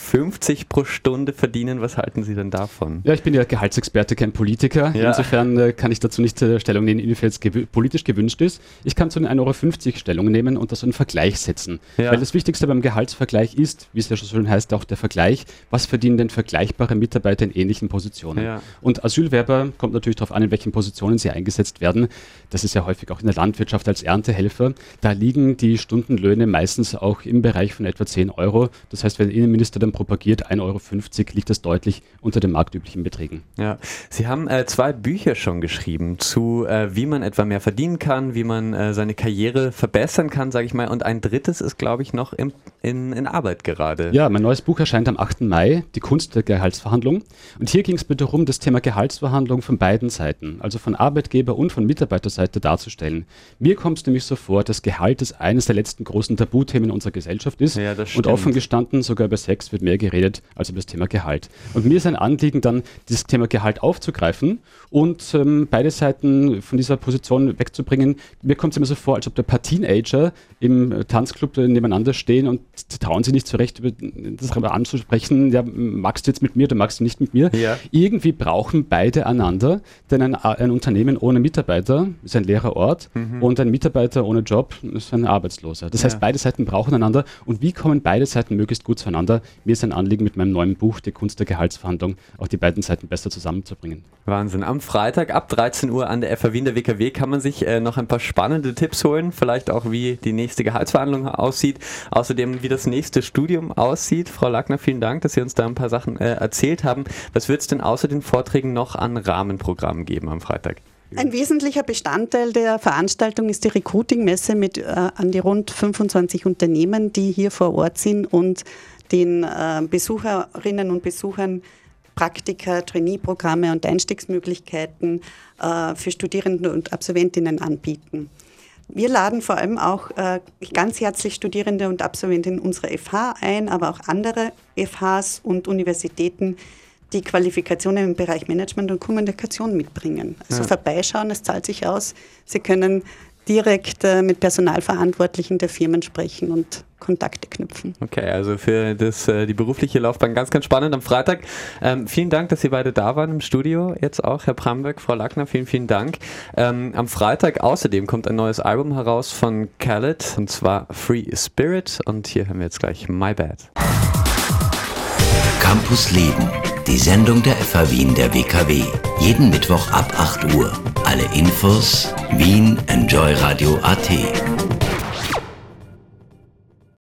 pro Stunde verdienen. Was halten Sie denn davon? Ja, ich bin ja Gehaltsexperte, kein Politiker. Ja. Insofern äh, kann ich dazu nicht äh, Stellung nehmen, inwiefern es gewü politisch gewünscht ist. Ich kann zu den 1,50 Euro Stellung nehmen und das in Vergleich setzen. Ja. Weil das Wichtigste beim Gehaltsvergleich ist, wie es ja schon schön heißt, auch der Vergleich. Was verdienen denn vergleichbare Mitarbeiter in ähnlichen Positionen? Und Asylwerber kommt natürlich darauf an, in welchen Positionen sie eingesetzt werden. Das ist ja häufig auch in der Landwirtschaft als Erntehelfer. Da liegen die Stundenlöhne meistens auch im Bereich von etwa 10 Euro. Das heißt, wenn der Innenminister dann propagiert 1,50 Euro, liegt das deutlich unter den marktüblichen Beträgen. Ja, Sie haben äh, zwei Bücher schon geschrieben zu, äh, wie man etwa mehr verdienen kann, wie man äh, seine Karriere verbessern kann, sage ich mal. Und ein drittes ist, glaube ich, noch im, in, in Arbeit gerade. Ja, mein neues Buch erscheint am 8. Mai, Die Kunst der Gehaltsverhandlung. Und hier ging es mir darum, das Thema Gehaltsverhandlung von beiden Seiten also von Arbeitgeber- und von Mitarbeiterseite darzustellen. Mir kommt es nämlich so vor, dass Gehalt ist eines der letzten großen Tabuthemen unserer Gesellschaft ist. Ja, und offen gestanden, sogar über Sex wird mehr geredet als über das Thema Gehalt. Und mir ist ein Anliegen dann, dieses Thema Gehalt aufzugreifen und ähm, beide Seiten von dieser Position wegzubringen. Mir kommt es immer so vor, als ob der paar Teenager im Tanzclub nebeneinander stehen und trauen sich nicht zurecht, über das anzusprechen, ja, magst du jetzt mit mir oder magst du nicht mit mir? Ja. Irgendwie brauchen beide einander, denn ein ein Unternehmen ohne Mitarbeiter ist ein leerer Ort mhm. und ein Mitarbeiter ohne Job ist ein Arbeitsloser. Das ja. heißt, beide Seiten brauchen einander und wie kommen beide Seiten möglichst gut zueinander? Mir ist ein Anliegen mit meinem neuen Buch, Die Kunst der Gehaltsverhandlung, auch die beiden Seiten besser zusammenzubringen. Wahnsinn. Am Freitag ab 13 Uhr an der FA Wien der WKW kann man sich äh, noch ein paar spannende Tipps holen, vielleicht auch wie die nächste Gehaltsverhandlung aussieht, außerdem wie das nächste Studium aussieht. Frau Lackner, vielen Dank, dass Sie uns da ein paar Sachen äh, erzählt haben. Was wird es denn außer den Vorträgen noch an Rahmenprogrammen geben am Freitag? Ein wesentlicher Bestandteil der Veranstaltung ist die Recruiting-Messe mit äh, an die rund 25 Unternehmen, die hier vor Ort sind und den äh, Besucherinnen und Besuchern Praktika, Trainee-Programme und Einstiegsmöglichkeiten äh, für Studierende und Absolventinnen anbieten. Wir laden vor allem auch äh, ganz herzlich Studierende und Absolventinnen unserer FH ein, aber auch andere FHs und Universitäten, die Qualifikationen im Bereich Management und Kommunikation mitbringen. Also ja. vorbeischauen, es zahlt sich aus. Sie können direkt äh, mit Personalverantwortlichen der Firmen sprechen und Kontakte knüpfen. Okay, also für das, äh, die berufliche Laufbahn ganz, ganz spannend am Freitag. Ähm, vielen Dank, dass Sie beide da waren im Studio. Jetzt auch Herr Bramberg, Frau Lackner, vielen, vielen Dank. Ähm, am Freitag außerdem kommt ein neues Album heraus von Khaled und zwar Free Spirit und hier hören wir jetzt gleich My Bad. Campus Leben die Sendung der FH Wien der WKW. Jeden Mittwoch ab 8 Uhr. Alle Infos Wien Enjoy Radio AT.